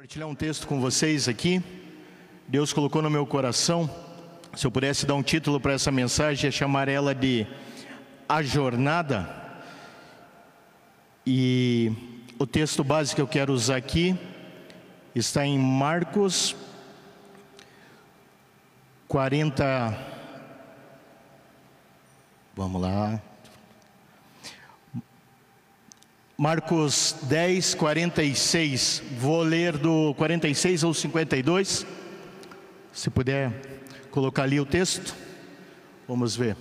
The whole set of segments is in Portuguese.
compartilhar um texto com vocês aqui. Deus colocou no meu coração. Se eu pudesse dar um título para essa mensagem, é chamar ela de A Jornada. E o texto básico que eu quero usar aqui está em Marcos 40. Vamos lá. Marcos 10, 46. Vou ler do 46 ao 52. Se puder colocar ali o texto. Vamos ver.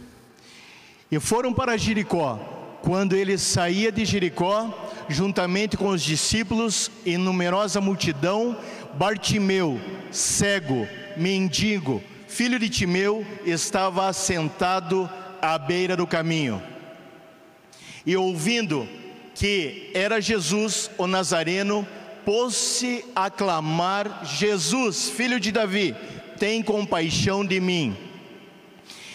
E foram para Jericó. Quando ele saía de Jericó, juntamente com os discípulos e numerosa multidão, Bartimeu, cego, mendigo, filho de Timeu, estava assentado à beira do caminho. E ouvindo que era Jesus o Nazareno, pôs-se a clamar: Jesus, filho de Davi, tem compaixão de mim.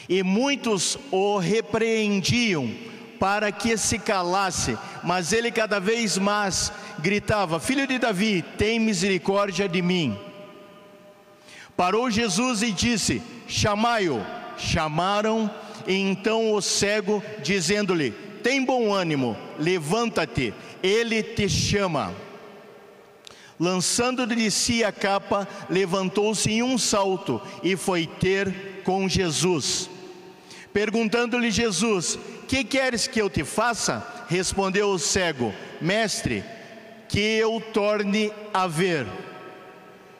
E muitos o repreendiam para que se calasse, mas ele cada vez mais gritava: Filho de Davi, tem misericórdia de mim. Parou Jesus e disse: Chamai-o. Chamaram, e então o cego, dizendo-lhe: tem bom ânimo, levanta-te, ele te chama. Lançando de si a capa, levantou-se em um salto e foi ter com Jesus. Perguntando-lhe Jesus: Que queres que eu te faça? Respondeu o cego: Mestre, que eu torne a ver.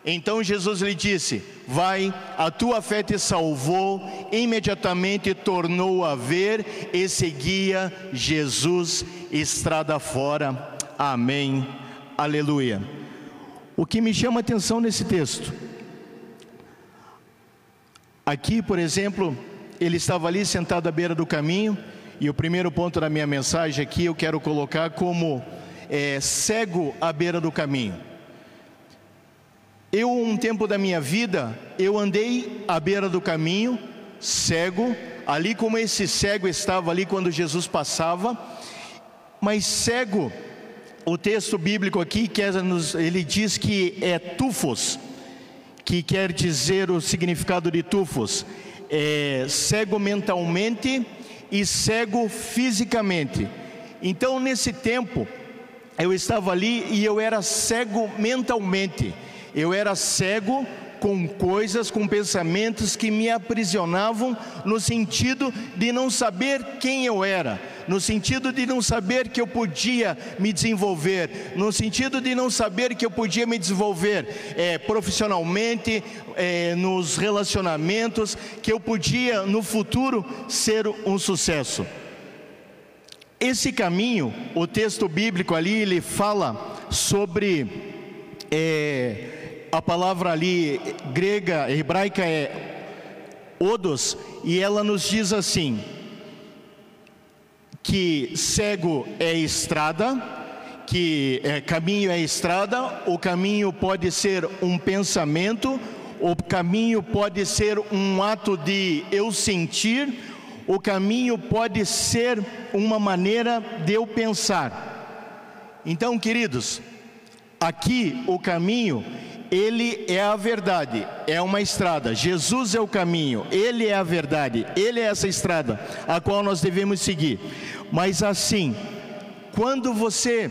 Então Jesus lhe disse: Vai, a tua fé te salvou. Imediatamente tornou a ver e seguia Jesus estrada fora. Amém. Aleluia. O que me chama a atenção nesse texto, aqui, por exemplo, ele estava ali sentado à beira do caminho, e o primeiro ponto da minha mensagem aqui eu quero colocar como é, cego à beira do caminho. Eu, um tempo da minha vida, eu andei à beira do caminho, cego, ali como esse cego estava ali quando Jesus passava, mas cego, o texto bíblico aqui, ele diz que é tufos, que quer dizer o significado de tufos, é cego mentalmente e cego fisicamente. Então, nesse tempo, eu estava ali e eu era cego mentalmente. Eu era cego com coisas, com pensamentos que me aprisionavam no sentido de não saber quem eu era, no sentido de não saber que eu podia me desenvolver, no sentido de não saber que eu podia me desenvolver é, profissionalmente, é, nos relacionamentos, que eu podia no futuro ser um sucesso. Esse caminho, o texto bíblico ali, ele fala sobre. É, a palavra ali grega, hebraica é odos, e ela nos diz assim: que cego é estrada, que é, caminho é estrada, o caminho pode ser um pensamento, o caminho pode ser um ato de eu sentir, o caminho pode ser uma maneira de eu pensar. Então, queridos, aqui o caminho ele é a verdade, é uma estrada. Jesus é o caminho, Ele é a verdade, Ele é essa estrada a qual nós devemos seguir. Mas assim, quando você,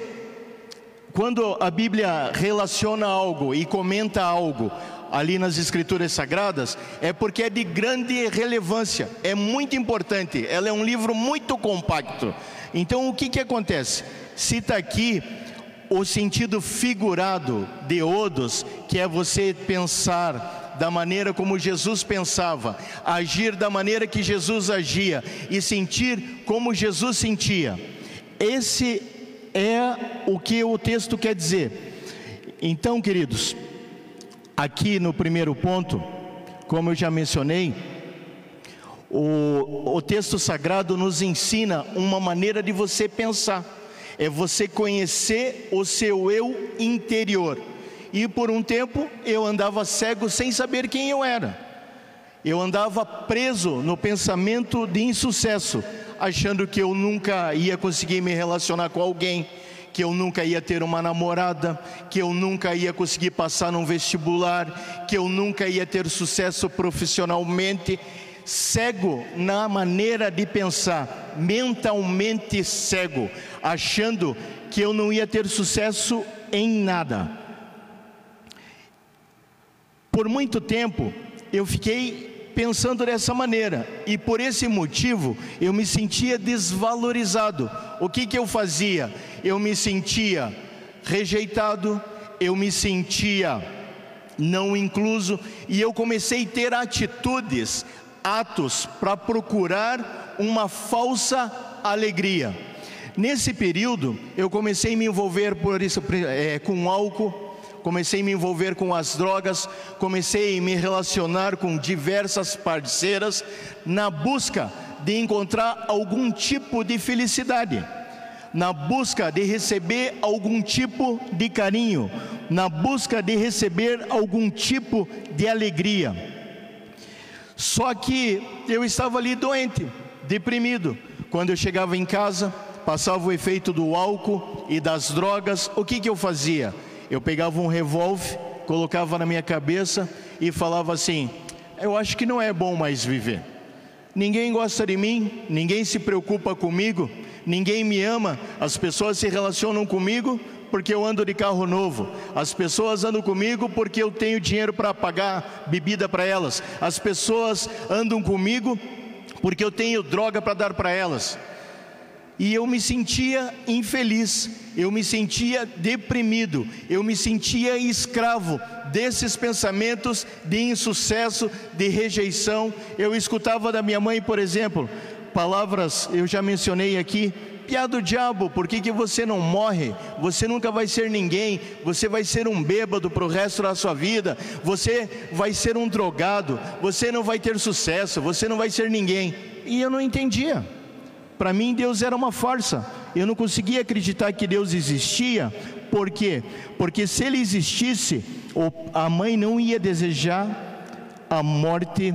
quando a Bíblia relaciona algo e comenta algo ali nas Escrituras Sagradas, é porque é de grande relevância, é muito importante. Ela é um livro muito compacto. Então, o que que acontece? Cita aqui o sentido figurado de odos, que é você pensar da maneira como Jesus pensava, agir da maneira que Jesus agia e sentir como Jesus sentia. Esse é o que o texto quer dizer. Então, queridos, aqui no primeiro ponto, como eu já mencionei, o, o texto sagrado nos ensina uma maneira de você pensar é você conhecer o seu eu interior. E por um tempo eu andava cego sem saber quem eu era. Eu andava preso no pensamento de insucesso, achando que eu nunca ia conseguir me relacionar com alguém, que eu nunca ia ter uma namorada, que eu nunca ia conseguir passar num vestibular, que eu nunca ia ter sucesso profissionalmente. Cego na maneira de pensar, mentalmente cego, achando que eu não ia ter sucesso em nada. Por muito tempo eu fiquei pensando dessa maneira e por esse motivo eu me sentia desvalorizado. O que que eu fazia? Eu me sentia rejeitado, eu me sentia não incluso e eu comecei a ter atitudes, atos para procurar uma falsa alegria. Nesse período, eu comecei a me envolver por isso, é, com álcool, comecei a me envolver com as drogas, comecei a me relacionar com diversas parceiras na busca de encontrar algum tipo de felicidade, na busca de receber algum tipo de carinho, na busca de receber algum tipo de alegria. Só que eu estava ali doente, deprimido. Quando eu chegava em casa, passava o efeito do álcool e das drogas, o que, que eu fazia? Eu pegava um revólver, colocava na minha cabeça e falava assim: Eu acho que não é bom mais viver. Ninguém gosta de mim, ninguém se preocupa comigo, ninguém me ama, as pessoas se relacionam comigo porque eu ando de carro novo, as pessoas andam comigo porque eu tenho dinheiro para pagar bebida para elas, as pessoas andam comigo porque eu tenho droga para dar para elas. E eu me sentia infeliz, eu me sentia deprimido, eu me sentia escravo desses pensamentos de insucesso, de rejeição. Eu escutava da minha mãe, por exemplo, palavras, eu já mencionei aqui, piada do diabo, por que, que você não morre? Você nunca vai ser ninguém, você vai ser um bêbado para o resto da sua vida, você vai ser um drogado, você não vai ter sucesso, você não vai ser ninguém. E eu não entendia. Para mim, Deus era uma farsa. Eu não conseguia acreditar que Deus existia. Por quê? Porque se ele existisse, a mãe não ia desejar a morte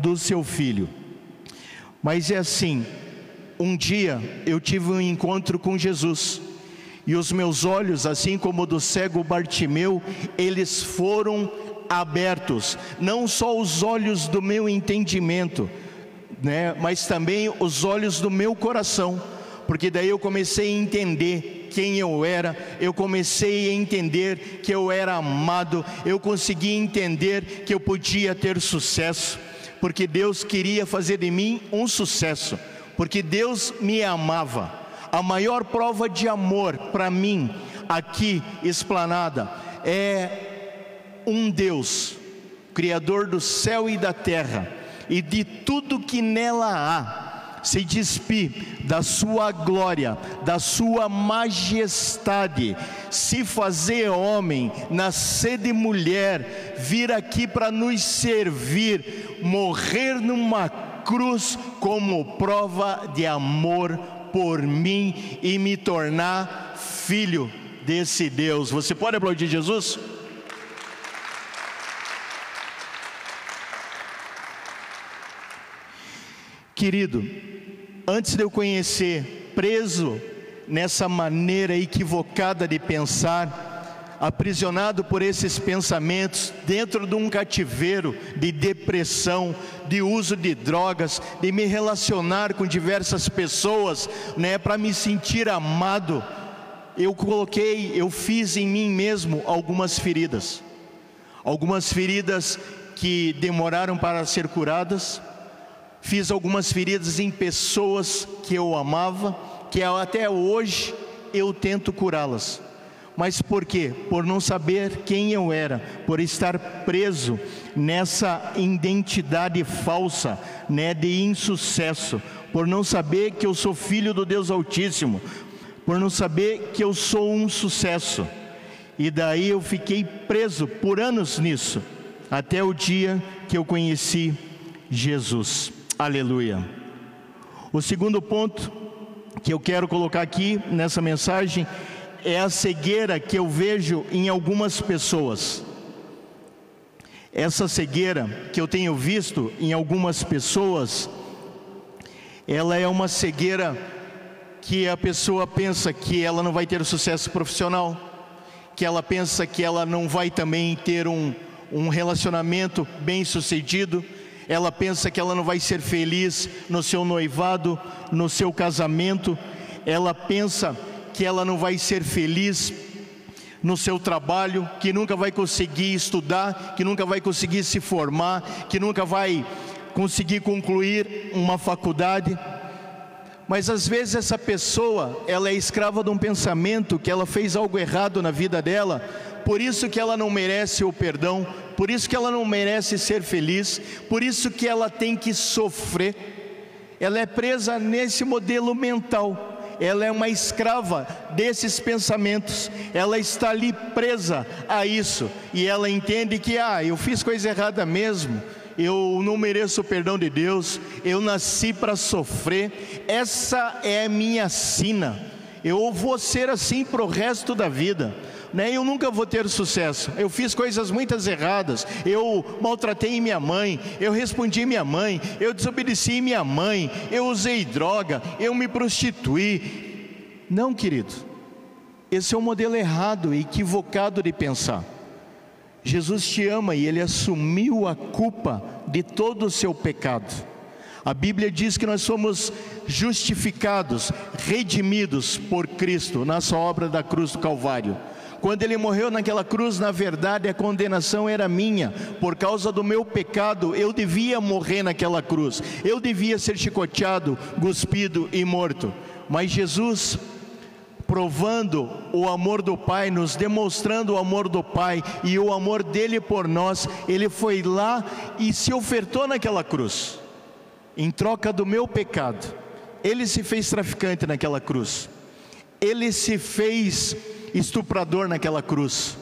do seu filho. Mas é assim: um dia eu tive um encontro com Jesus. E os meus olhos, assim como o do cego Bartimeu, eles foram abertos, não só os olhos do meu entendimento, né, mas também os olhos do meu coração, porque daí eu comecei a entender quem eu era, eu comecei a entender que eu era amado, eu consegui entender que eu podia ter sucesso, porque Deus queria fazer de mim um sucesso, porque Deus me amava. A maior prova de amor para mim, aqui explanada, é um Deus, Criador do céu e da terra e de tudo que nela há, se despir da sua glória, da sua majestade, se fazer homem, nascer de mulher, vir aqui para nos servir, morrer numa cruz como prova de amor por mim e me tornar filho desse Deus. Você pode aplaudir Jesus? Querido, antes de eu conhecer, preso nessa maneira equivocada de pensar, aprisionado por esses pensamentos, dentro de um cativeiro de depressão, de uso de drogas, de me relacionar com diversas pessoas, né, para me sentir amado, eu coloquei, eu fiz em mim mesmo algumas feridas. Algumas feridas que demoraram para ser curadas, fiz algumas feridas em pessoas que eu amava, que até hoje eu tento curá-las. Mas por quê? Por não saber quem eu era, por estar preso nessa identidade falsa, né, de insucesso, por não saber que eu sou filho do Deus Altíssimo, por não saber que eu sou um sucesso. E daí eu fiquei preso por anos nisso, até o dia que eu conheci Jesus. Aleluia. O segundo ponto que eu quero colocar aqui nessa mensagem é a cegueira que eu vejo em algumas pessoas. Essa cegueira que eu tenho visto em algumas pessoas, ela é uma cegueira que a pessoa pensa que ela não vai ter sucesso profissional, que ela pensa que ela não vai também ter um, um relacionamento bem sucedido, ela pensa que ela não vai ser feliz no seu noivado, no seu casamento, ela pensa que ela não vai ser feliz no seu trabalho, que nunca vai conseguir estudar, que nunca vai conseguir se formar, que nunca vai conseguir concluir uma faculdade. Mas às vezes essa pessoa, ela é escrava de um pensamento que ela fez algo errado na vida dela, por isso que ela não merece o perdão, por isso que ela não merece ser feliz, por isso que ela tem que sofrer. Ela é presa nesse modelo mental. Ela é uma escrava desses pensamentos, ela está ali presa a isso, e ela entende que, ah, eu fiz coisa errada mesmo, eu não mereço o perdão de Deus, eu nasci para sofrer, essa é minha sina, eu vou ser assim para o resto da vida. Né? Eu nunca vou ter sucesso. Eu fiz coisas muitas erradas. Eu maltratei minha mãe, eu respondi minha mãe, eu desobedeci minha mãe, eu usei droga, eu me prostituí. Não, querido. Esse é um modelo errado e equivocado de pensar. Jesus te ama e ele assumiu a culpa de todo o seu pecado. A Bíblia diz que nós somos justificados, redimidos por Cristo na sua obra da cruz do Calvário. Quando ele morreu naquela cruz, na verdade a condenação era minha, por causa do meu pecado, eu devia morrer naquela cruz, eu devia ser chicoteado, cuspido e morto. Mas Jesus provando o amor do Pai, nos demonstrando o amor do Pai e o amor dele por nós, ele foi lá e se ofertou naquela cruz, em troca do meu pecado. Ele se fez traficante naquela cruz, ele se fez estuprador naquela cruz,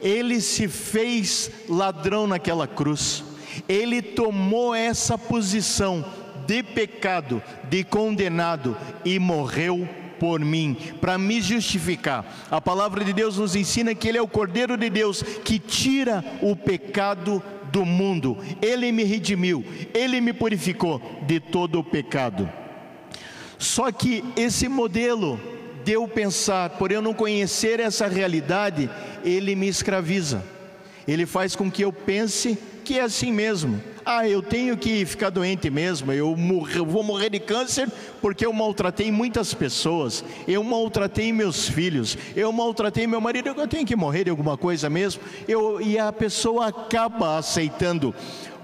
ele se fez ladrão naquela cruz, ele tomou essa posição de pecado, de condenado e morreu por mim, para me justificar. A palavra de Deus nos ensina que Ele é o Cordeiro de Deus que tira o pecado do mundo. Ele me redimiu, Ele me purificou de todo o pecado. Só que esse modelo de eu pensar, por eu não conhecer essa realidade, ele me escraviza. Ele faz com que eu pense que é assim mesmo. Ah, eu tenho que ficar doente mesmo, eu, morrer, eu vou morrer de câncer porque eu maltratei muitas pessoas, eu maltratei meus filhos, eu maltratei meu marido, eu tenho que morrer de alguma coisa mesmo. Eu, e a pessoa acaba aceitando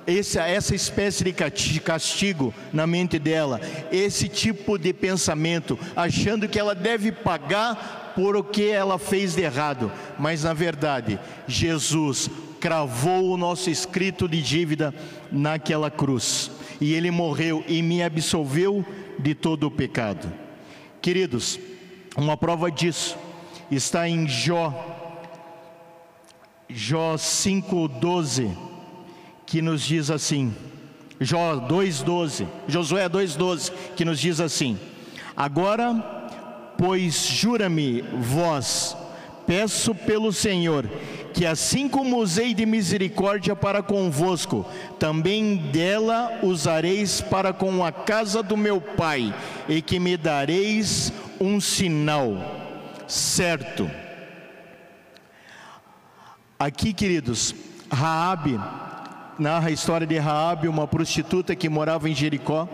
esse, essa espécie de castigo na mente dela, esse tipo de pensamento, achando que ela deve pagar por o que ela fez de errado, mas na verdade, Jesus cravou o nosso escrito de dívida naquela cruz, e ele morreu e me absolveu de todo o pecado. Queridos, uma prova disso está em Jó, Jó 5,12, que nos diz assim, Jó 2,12, Josué 2,12, que nos diz assim: Agora, pois jura-me vós, peço pelo Senhor, que assim como usei de misericórdia para convosco, também dela usareis para com a casa do meu pai, e que me dareis um sinal certo. Aqui, queridos, Raabe narra a história de Raabe, uma prostituta que morava em Jericó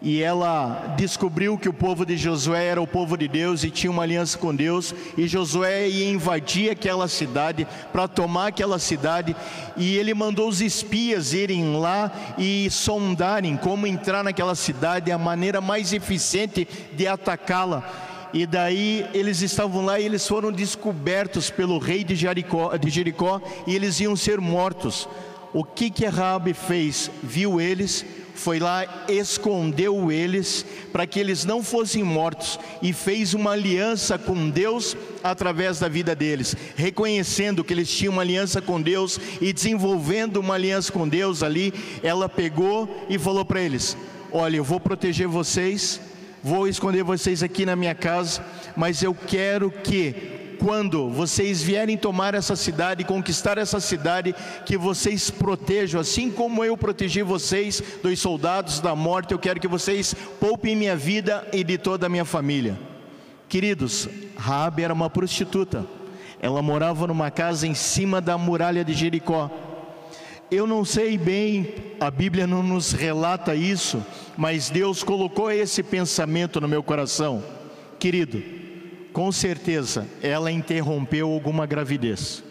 e ela descobriu que o povo de Josué era o povo de Deus e tinha uma aliança com Deus, e Josué ia invadir aquela cidade para tomar aquela cidade, e ele mandou os espias irem lá e sondarem como entrar naquela cidade, a maneira mais eficiente de atacá-la. E daí eles estavam lá e eles foram descobertos pelo rei de Jericó, de Jericó e eles iam ser mortos. O que que Rabi fez? Viu eles, foi lá, escondeu eles, para que eles não fossem mortos, e fez uma aliança com Deus através da vida deles, reconhecendo que eles tinham uma aliança com Deus e desenvolvendo uma aliança com Deus ali, ela pegou e falou para eles: Olha, eu vou proteger vocês, vou esconder vocês aqui na minha casa, mas eu quero que quando vocês vierem tomar essa cidade, conquistar essa cidade, que vocês protejam, assim como eu protegi vocês dos soldados da morte, eu quero que vocês poupem minha vida e de toda a minha família. Queridos, Raabe era uma prostituta. Ela morava numa casa em cima da muralha de Jericó. Eu não sei bem, a Bíblia não nos relata isso, mas Deus colocou esse pensamento no meu coração. Querido, com certeza ela interrompeu alguma gravidez.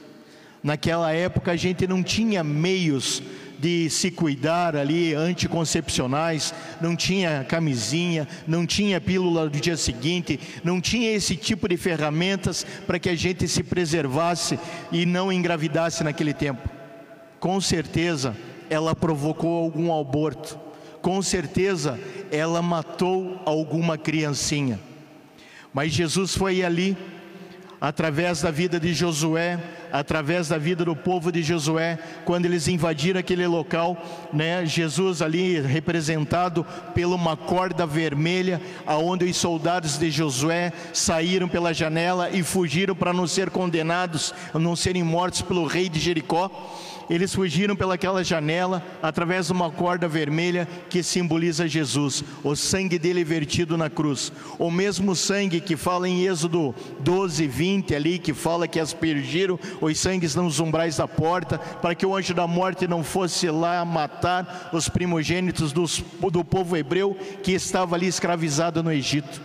Naquela época a gente não tinha meios de se cuidar ali anticoncepcionais, não tinha camisinha, não tinha pílula do dia seguinte, não tinha esse tipo de ferramentas para que a gente se preservasse e não engravidasse naquele tempo. Com certeza ela provocou algum aborto, com certeza ela matou alguma criancinha. Mas Jesus foi ali através da vida de Josué, através da vida do povo de Josué, quando eles invadiram aquele local, né? Jesus ali representado por uma corda vermelha, aonde os soldados de Josué saíram pela janela e fugiram para não ser condenados, não serem mortos pelo rei de Jericó. Eles fugiram pelaquela janela através de uma corda vermelha que simboliza Jesus, o sangue dele vertido na cruz. O mesmo sangue que fala em Êxodo 12, 20 ali, que fala que aspergiram os sangues nos umbrais da porta, para que o anjo da morte não fosse lá matar os primogênitos dos, do povo hebreu que estava ali escravizado no Egito.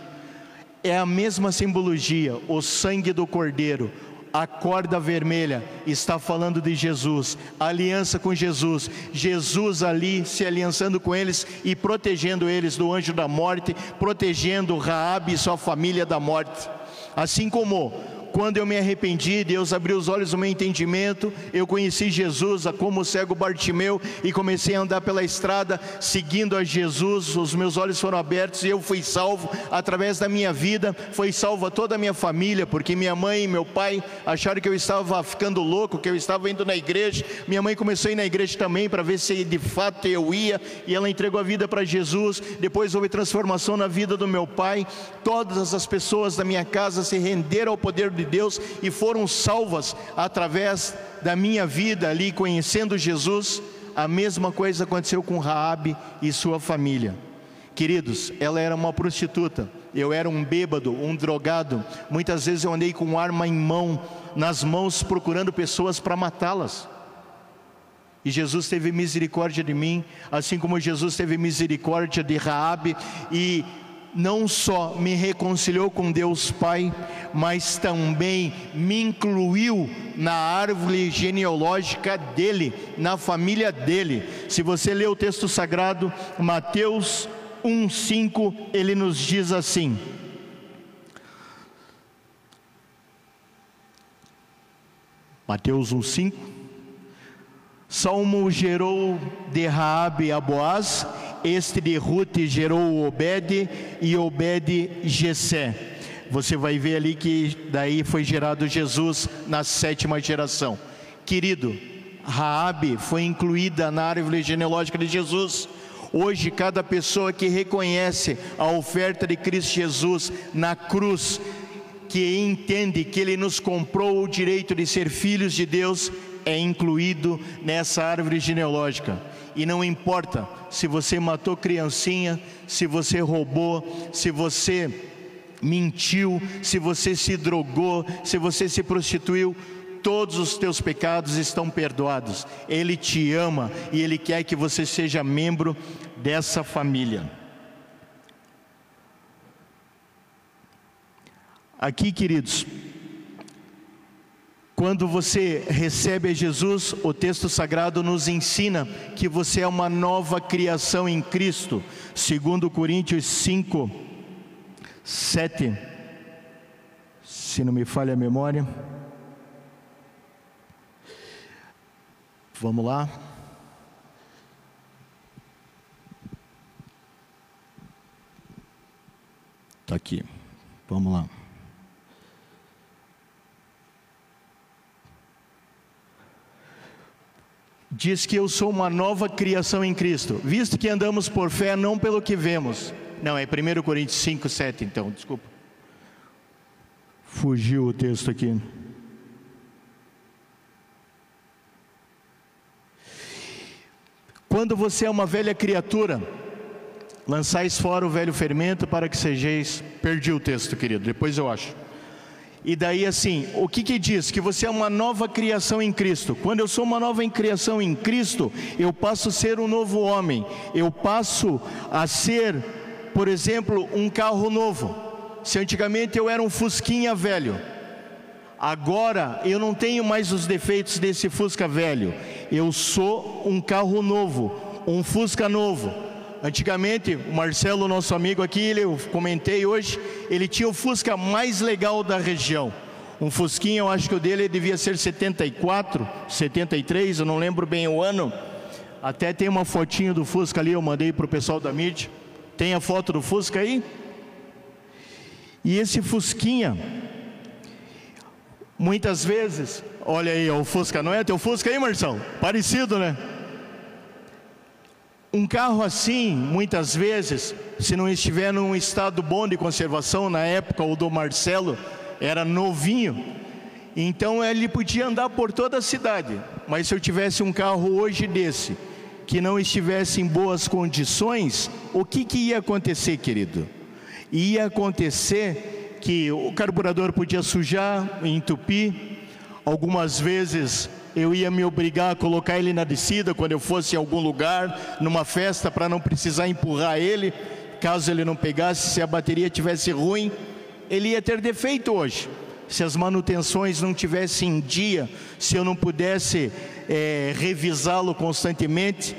É a mesma simbologia, o sangue do cordeiro, a corda vermelha está falando de Jesus, aliança com Jesus, Jesus ali se aliançando com eles e protegendo eles do anjo da morte, protegendo Raabe e sua família da morte. Assim como quando eu me arrependi, Deus abriu os olhos do meu entendimento, eu conheci Jesus como o cego Bartimeu e comecei a andar pela estrada seguindo a Jesus, os meus olhos foram abertos e eu fui salvo através da minha vida, foi salva toda a minha família, porque minha mãe e meu pai acharam que eu estava ficando louco, que eu estava indo na igreja. Minha mãe começou a ir na igreja também para ver se de fato eu ia e ela entregou a vida para Jesus. Depois houve transformação na vida do meu pai. Todas as pessoas da minha casa se renderam ao poder de de Deus e foram salvas através da minha vida ali conhecendo Jesus. A mesma coisa aconteceu com Raabe e sua família. Queridos, ela era uma prostituta, eu era um bêbado, um drogado. Muitas vezes eu andei com arma em mão, nas mãos procurando pessoas para matá-las. E Jesus teve misericórdia de mim, assim como Jesus teve misericórdia de Raabe e não só me reconciliou com Deus Pai, mas também me incluiu na árvore genealógica dele, na família dele. Se você ler o texto sagrado, Mateus 1:5, ele nos diz assim: Mateus 1:5 Salmo gerou de Raabe a Boaz este de Ruth gerou Obed e Obed Gesé. Você vai ver ali que daí foi gerado Jesus na sétima geração. Querido, Raabe foi incluída na árvore genealógica de Jesus. Hoje, cada pessoa que reconhece a oferta de Cristo Jesus na cruz, que entende que Ele nos comprou o direito de ser filhos de Deus, é incluído nessa árvore genealógica. E não importa se você matou criancinha, se você roubou, se você mentiu, se você se drogou, se você se prostituiu, todos os teus pecados estão perdoados. Ele te ama e ele quer que você seja membro dessa família. Aqui, queridos, quando você recebe a Jesus, o texto sagrado nos ensina que você é uma nova criação em Cristo, segundo Coríntios 5, 7. Se não me falha a memória. Vamos lá. Está aqui. Vamos lá. Diz que eu sou uma nova criação em Cristo, visto que andamos por fé, não pelo que vemos. Não, é 1 Coríntios 5, 7, então, desculpa. Fugiu o texto aqui. Quando você é uma velha criatura, lançais fora o velho fermento para que sejais. Perdi o texto, querido, depois eu acho. E daí assim, o que que diz? Que você é uma nova criação em Cristo. Quando eu sou uma nova criação em Cristo, eu passo a ser um novo homem. Eu passo a ser, por exemplo, um carro novo. Se antigamente eu era um fusquinha velho, agora eu não tenho mais os defeitos desse fusca velho. Eu sou um carro novo, um fusca novo Antigamente, o Marcelo, nosso amigo aqui, ele, eu comentei hoje, ele tinha o Fusca mais legal da região. Um Fusquinha, eu acho que o dele devia ser 74, 73, eu não lembro bem o ano. Até tem uma fotinho do Fusca ali, eu mandei para o pessoal da mídia. Tem a foto do Fusca aí? E esse Fusquinha, muitas vezes, olha aí, o Fusca, não é teu Fusca aí, Marcelo? Parecido, né? Um carro assim, muitas vezes, se não estiver num estado bom de conservação, na época o do Marcelo era novinho, então ele podia andar por toda a cidade. Mas se eu tivesse um carro hoje desse, que não estivesse em boas condições, o que, que ia acontecer, querido? Ia acontecer que o carburador podia sujar, entupir, algumas vezes eu ia me obrigar a colocar ele na descida quando eu fosse em algum lugar, numa festa, para não precisar empurrar ele, caso ele não pegasse, se a bateria tivesse ruim, ele ia ter defeito hoje. Se as manutenções não tivessem em dia, se eu não pudesse é, revisá-lo constantemente,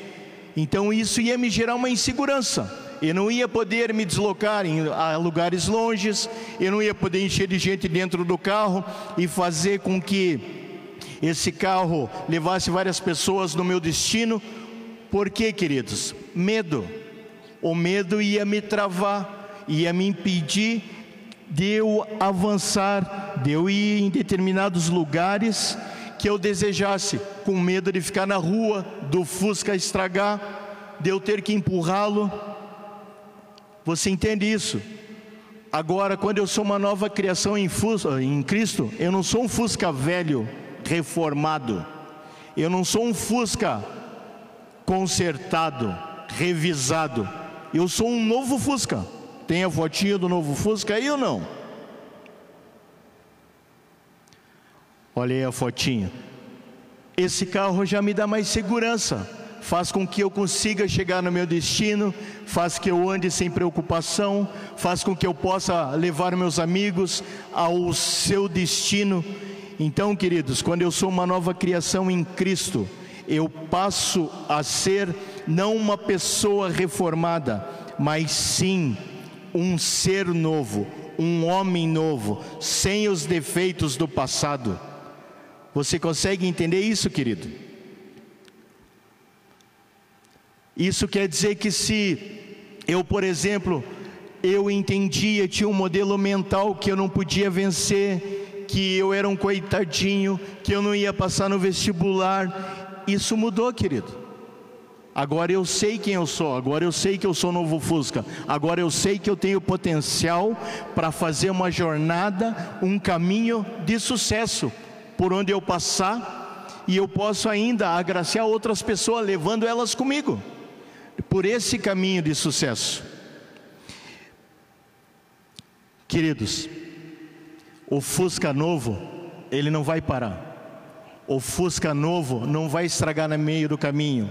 então isso ia me gerar uma insegurança. Eu não ia poder me deslocar em, a lugares longes, eu não ia poder encher de gente dentro do carro e fazer com que esse carro levasse várias pessoas no meu destino. Por quê, queridos? Medo. O medo ia me travar, ia me impedir de eu avançar, de eu ir em determinados lugares que eu desejasse, com medo de ficar na rua, do Fusca estragar, de eu ter que empurrá-lo. Você entende isso? Agora, quando eu sou uma nova criação em, Fusca, em Cristo, eu não sou um Fusca velho, reformado. Eu não sou um Fusca consertado, revisado. Eu sou um novo Fusca. Tem a fotinha do novo Fusca aí ou não? Olha aí a fotinha. Esse carro já me dá mais segurança, faz com que eu consiga chegar no meu destino, faz que eu ande sem preocupação, faz com que eu possa levar meus amigos ao seu destino então, queridos, quando eu sou uma nova criação em Cristo, eu passo a ser não uma pessoa reformada, mas sim um ser novo, um homem novo, sem os defeitos do passado. Você consegue entender isso, querido? Isso quer dizer que se eu, por exemplo, eu entendia, tinha um modelo mental que eu não podia vencer, que eu era um coitadinho, que eu não ia passar no vestibular. Isso mudou, querido. Agora eu sei quem eu sou, agora eu sei que eu sou novo Fusca, agora eu sei que eu tenho potencial para fazer uma jornada, um caminho de sucesso, por onde eu passar, e eu posso ainda agraciar outras pessoas, levando elas comigo, por esse caminho de sucesso. Queridos, o Fusca novo, ele não vai parar. O Fusca novo não vai estragar no meio do caminho.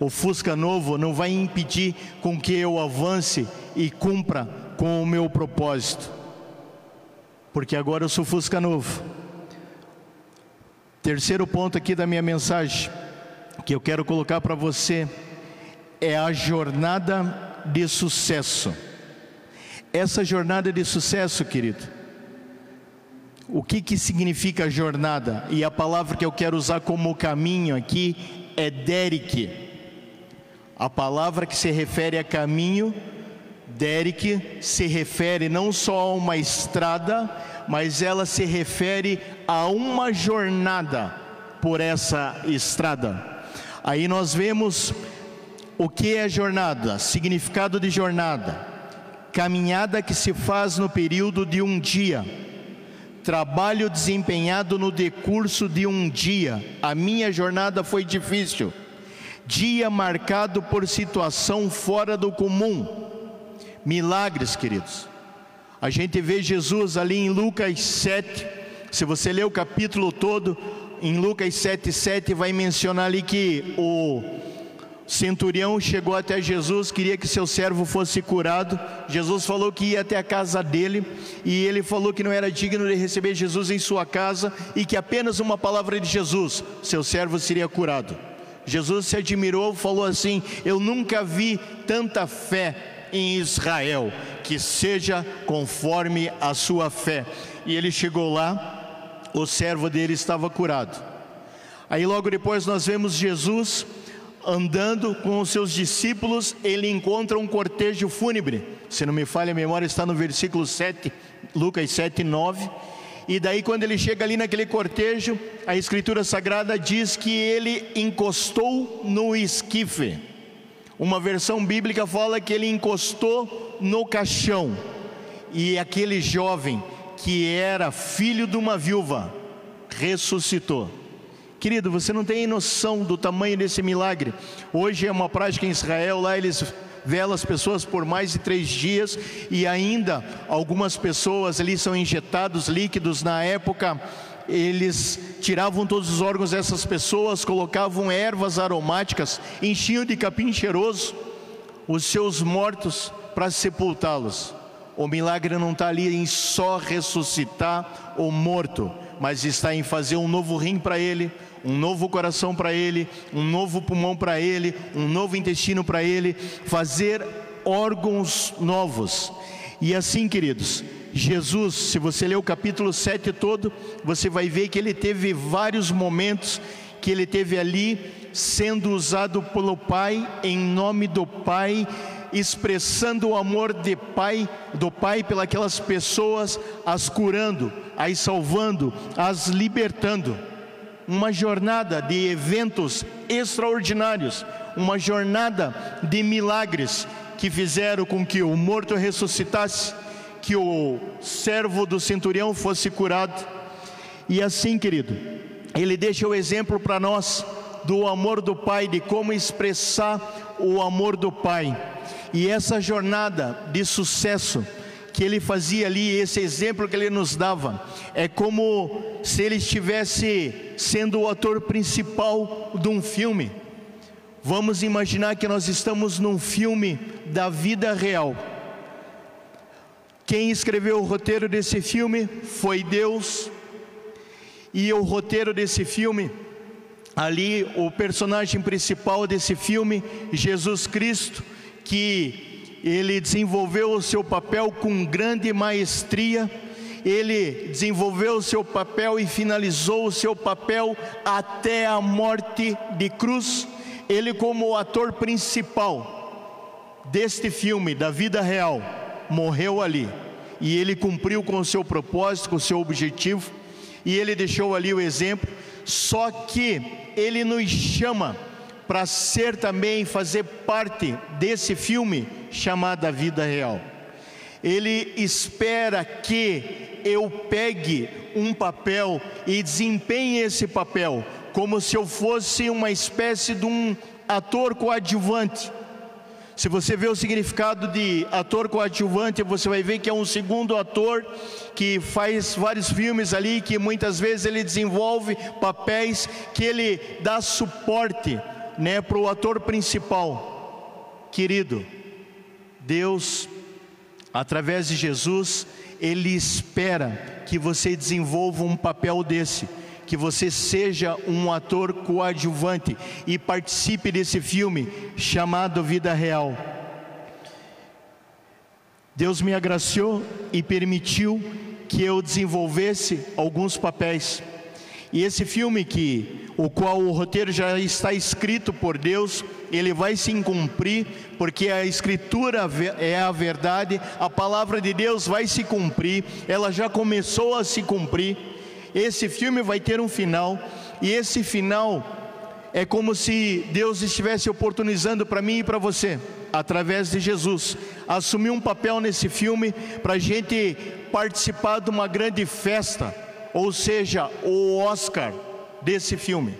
O Fusca novo não vai impedir com que eu avance e cumpra com o meu propósito. Porque agora eu sou Fusca novo. Terceiro ponto aqui da minha mensagem que eu quero colocar para você é a jornada de sucesso. Essa jornada de sucesso, querido, o que, que significa jornada? E a palavra que eu quero usar como caminho aqui é Derek. A palavra que se refere a caminho, Derek, se refere não só a uma estrada, mas ela se refere a uma jornada por essa estrada. Aí nós vemos o que é jornada, significado de jornada, caminhada que se faz no período de um dia trabalho desempenhado no decurso de um dia. A minha jornada foi difícil, dia marcado por situação fora do comum. Milagres, queridos. A gente vê Jesus ali em Lucas 7. Se você ler o capítulo todo, em Lucas 7, 7 vai mencionar ali que o centurião chegou até Jesus, queria que seu servo fosse curado. Jesus falou que ia até a casa dele e ele falou que não era digno de receber Jesus em sua casa e que apenas uma palavra de Jesus, seu servo seria curado. Jesus se admirou, falou assim: Eu nunca vi tanta fé em Israel, que seja conforme a sua fé. E ele chegou lá, o servo dele estava curado. Aí logo depois nós vemos Jesus andando com os seus discípulos, ele encontra um cortejo fúnebre. Se não me falha a memória, está no versículo 7, Lucas 7, 9. E daí, quando ele chega ali naquele cortejo, a Escritura Sagrada diz que ele encostou no esquife. Uma versão bíblica fala que ele encostou no caixão. E aquele jovem, que era filho de uma viúva, ressuscitou. Querido, você não tem noção do tamanho desse milagre. Hoje é uma prática em Israel, lá eles velam as pessoas por mais de três dias e ainda algumas pessoas ali são injetados líquidos. Na época, eles tiravam todos os órgãos dessas pessoas, colocavam ervas aromáticas, enchiam de capim cheiroso os seus mortos para sepultá-los. O milagre não está ali em só ressuscitar o morto, mas está em fazer um novo rim para ele, um novo coração para ele, um novo pulmão para ele, um novo intestino para ele, fazer órgãos novos. E assim, queridos, Jesus, se você ler o capítulo 7 todo, você vai ver que ele teve vários momentos que ele teve ali sendo usado pelo Pai em nome do Pai, expressando o amor de Pai, do Pai pelas pessoas, as curando, as salvando, as libertando uma jornada de eventos extraordinários, uma jornada de milagres que fizeram com que o morto ressuscitasse, que o servo do centurião fosse curado. E assim, querido, ele deixa o exemplo para nós do amor do Pai, de como expressar o amor do Pai. E essa jornada de sucesso, que ele fazia ali, esse exemplo que ele nos dava, é como se ele estivesse sendo o ator principal de um filme. Vamos imaginar que nós estamos num filme da vida real. Quem escreveu o roteiro desse filme foi Deus, e o roteiro desse filme, ali o personagem principal desse filme, Jesus Cristo, que ele desenvolveu o seu papel com grande maestria, ele desenvolveu o seu papel e finalizou o seu papel até a morte de cruz. Ele, como ator principal deste filme, da vida real, morreu ali e ele cumpriu com o seu propósito, com o seu objetivo, e ele deixou ali o exemplo. Só que ele nos chama para ser também, fazer parte desse filme chamado Vida Real. Ele espera que eu pegue um papel e desempenhe esse papel, como se eu fosse uma espécie de um ator coadjuvante. Se você vê o significado de ator coadjuvante, você vai ver que é um segundo ator que faz vários filmes ali, que muitas vezes ele desenvolve papéis que ele dá suporte né, para o ator principal, querido, Deus, através de Jesus, Ele espera que você desenvolva um papel desse, que você seja um ator coadjuvante e participe desse filme chamado Vida Real. Deus me agraciou e permitiu que eu desenvolvesse alguns papéis. E esse filme que o qual o roteiro já está escrito por Deus, ele vai se cumprir, porque a escritura é a verdade, a palavra de Deus vai se cumprir, ela já começou a se cumprir. Esse filme vai ter um final, e esse final é como se Deus estivesse oportunizando para mim e para você através de Jesus, assumiu um papel nesse filme para a gente participar de uma grande festa, ou seja, o Oscar desse filme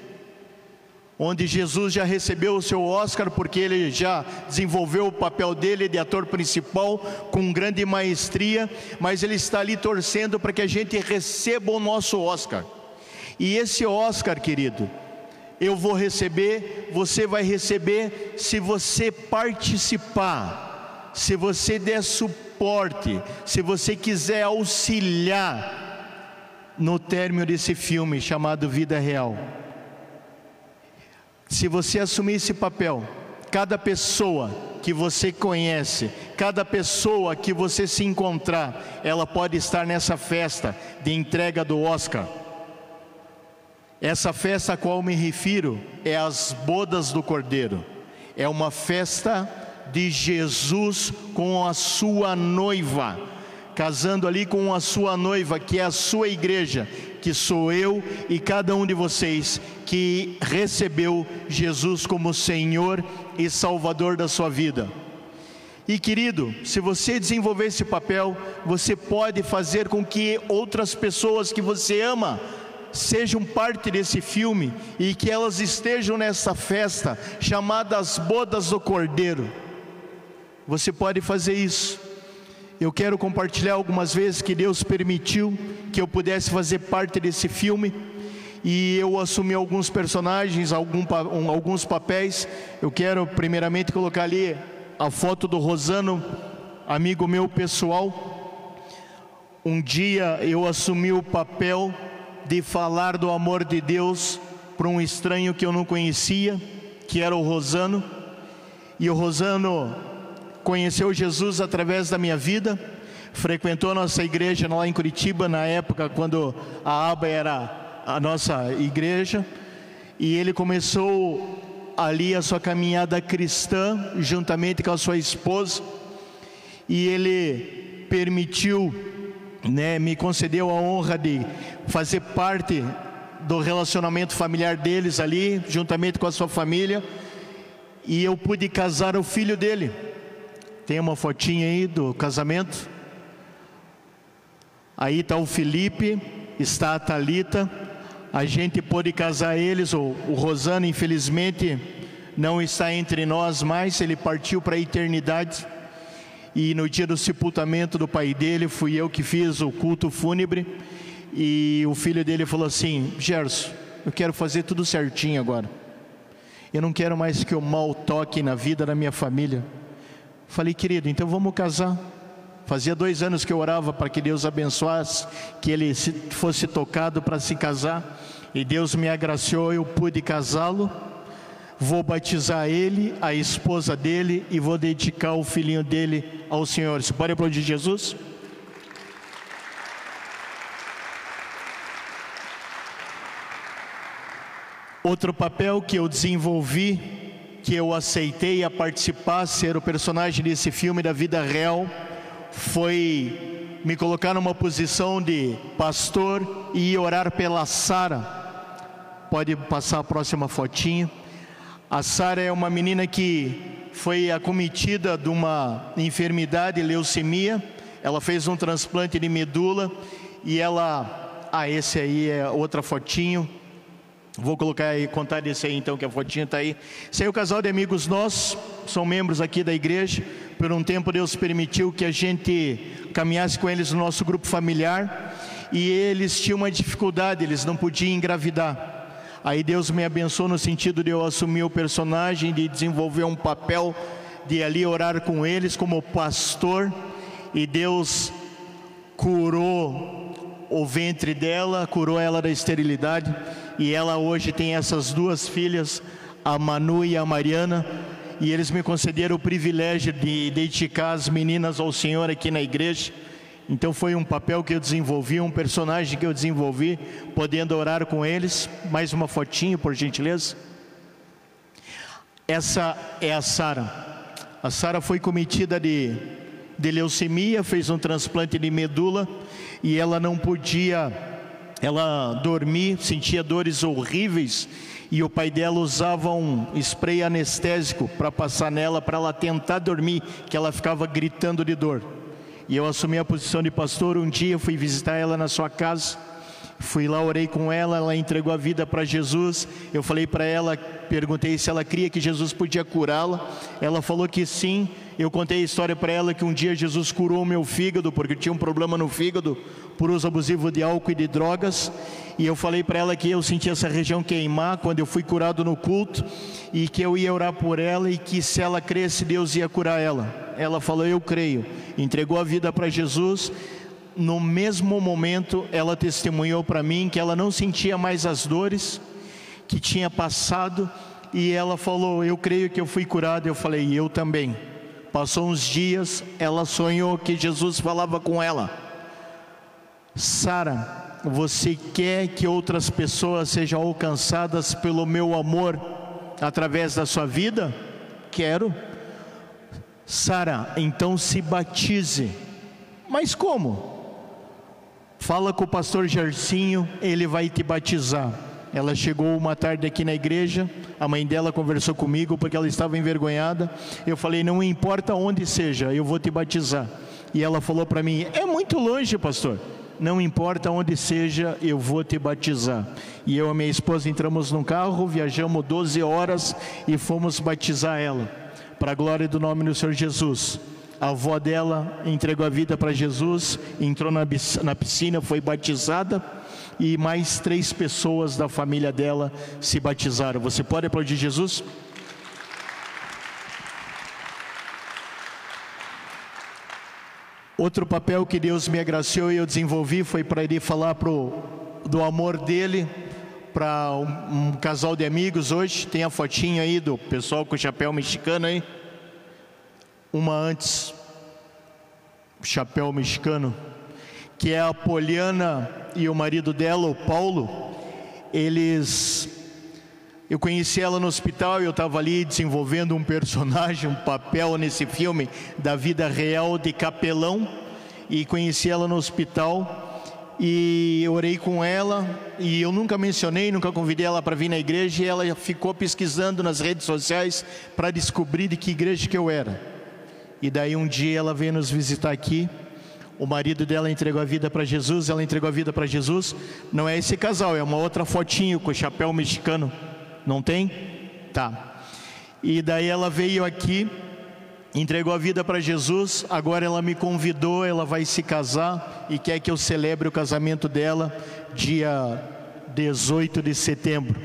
onde Jesus já recebeu o seu Oscar porque ele já desenvolveu o papel dele de ator principal com grande maestria, mas ele está ali torcendo para que a gente receba o nosso Oscar. E esse Oscar, querido, eu vou receber, você vai receber se você participar, se você der suporte, se você quiser auxiliar no término desse filme chamado Vida Real. Se você assumir esse papel, cada pessoa que você conhece, cada pessoa que você se encontrar, ela pode estar nessa festa de entrega do Oscar. Essa festa a qual me refiro é as bodas do Cordeiro. É uma festa de Jesus com a sua noiva, casando ali com a sua noiva, que é a sua igreja, que sou eu e cada um de vocês que recebeu Jesus como Senhor e Salvador da sua vida. E querido, se você desenvolver esse papel, você pode fazer com que outras pessoas que você ama sejam parte desse filme e que elas estejam nessa festa chamada as Bodas do Cordeiro. Você pode fazer isso. Eu quero compartilhar algumas vezes que Deus permitiu que eu pudesse fazer parte desse filme e eu assumi alguns personagens, algum, alguns papéis. Eu quero primeiramente colocar ali a foto do Rosano, amigo meu pessoal. Um dia eu assumi o papel de falar do amor de Deus para um estranho que eu não conhecia, que era o Rosano. E o Rosano conheceu Jesus através da minha vida, frequentou nossa igreja lá em Curitiba, na época quando a aba era a nossa igreja, e ele começou ali a sua caminhada cristã, juntamente com a sua esposa, e ele permitiu, né, me concedeu a honra de fazer parte do relacionamento familiar deles ali, juntamente com a sua família, e eu pude casar o filho dele. Tem uma fotinha aí do casamento. Aí está o Felipe, está a Talita. A gente pôde casar eles. O, o Rosano, infelizmente, não está entre nós mais. Ele partiu para a eternidade. E no dia do sepultamento do pai dele, fui eu que fiz o culto fúnebre. E o filho dele falou assim: Gerson, eu quero fazer tudo certinho agora. Eu não quero mais que o mal toque na vida da minha família. Falei, querido, então vamos casar. Fazia dois anos que eu orava para que Deus abençoasse, que ele fosse tocado para se casar, e Deus me agraciou, eu pude casá-lo. Vou batizar ele, a esposa dele, e vou dedicar o filhinho dele ao Senhor. Você pode aplaudir Jesus? Outro papel que eu desenvolvi que eu aceitei a participar, ser o personagem desse filme da vida real, foi me colocar numa posição de pastor e orar pela Sara. Pode passar a próxima fotinha. A Sara é uma menina que foi acometida de uma enfermidade, leucemia. Ela fez um transplante de medula e ela, ah, esse aí é outra fotinho Vou colocar aí, contar desse aí então, que a fotinha está aí. É o casal de amigos nossos, são membros aqui da igreja. Por um tempo Deus permitiu que a gente caminhasse com eles no nosso grupo familiar. E eles tinham uma dificuldade, eles não podiam engravidar. Aí Deus me abençoou no sentido de eu assumir o personagem, de desenvolver um papel, de ali orar com eles como pastor. E Deus curou o ventre dela, curou ela da esterilidade e ela hoje tem essas duas filhas, a Manu e a Mariana, e eles me concederam o privilégio de dedicar as meninas ao Senhor aqui na igreja. Então foi um papel que eu desenvolvi, um personagem que eu desenvolvi, podendo orar com eles. Mais uma fotinho, por gentileza. Essa é a Sara. A Sara foi cometida de, de leucemia, fez um transplante de medula e ela não podia ela dormia, sentia dores horríveis e o pai dela usava um spray anestésico para passar nela para ela tentar dormir, que ela ficava gritando de dor. E eu assumi a posição de pastor. Um dia fui visitar ela na sua casa. Fui lá, orei com ela, ela entregou a vida para Jesus. Eu falei para ela, perguntei se ela cria que Jesus podia curá-la. Ela falou que sim. Eu contei a história para ela que um dia Jesus curou o meu fígado, porque eu tinha um problema no fígado por uso abusivo de álcool e de drogas. E eu falei para ela que eu sentia essa região queimar quando eu fui curado no culto e que eu ia orar por ela e que se ela cresce, Deus ia curar ela. Ela falou: Eu creio. Entregou a vida para Jesus. No mesmo momento, ela testemunhou para mim que ela não sentia mais as dores que tinha passado e ela falou: Eu creio que eu fui curada. Eu falei: Eu também. Passou uns dias, ela sonhou que Jesus falava com ela: Sara, você quer que outras pessoas sejam alcançadas pelo meu amor através da sua vida? Quero. Sara, então se batize. Mas como? Fala com o pastor Gercinho, ele vai te batizar. Ela chegou uma tarde aqui na igreja, a mãe dela conversou comigo porque ela estava envergonhada. Eu falei: Não importa onde seja, eu vou te batizar. E ela falou para mim: É muito longe, pastor. Não importa onde seja, eu vou te batizar. E eu e minha esposa entramos num carro, viajamos 12 horas e fomos batizar ela. Para a glória do nome do Senhor Jesus. A avó dela entregou a vida para Jesus, entrou na piscina, foi batizada e mais três pessoas da família dela se batizaram. Você pode aplaudir Jesus? Outro papel que Deus me agraciou e eu desenvolvi foi para ele falar pro, do amor dele para um, um, casal de amigos hoje. Tem a fotinha aí do pessoal com o chapéu mexicano aí. Uma antes, chapéu mexicano, que é a Poliana e o marido dela, o Paulo, eles. Eu conheci ela no hospital e eu estava ali desenvolvendo um personagem, um papel nesse filme da vida real de capelão. E conheci ela no hospital e orei com ela. E eu nunca mencionei, nunca convidei ela para vir na igreja. E ela ficou pesquisando nas redes sociais para descobrir de que igreja que eu era. E daí um dia ela veio nos visitar aqui o marido dela entregou a vida para Jesus, ela entregou a vida para Jesus. Não é esse casal, é uma outra fotinho com chapéu mexicano. Não tem? Tá. E daí ela veio aqui, entregou a vida para Jesus. Agora ela me convidou, ela vai se casar e quer que eu celebre o casamento dela dia 18 de setembro.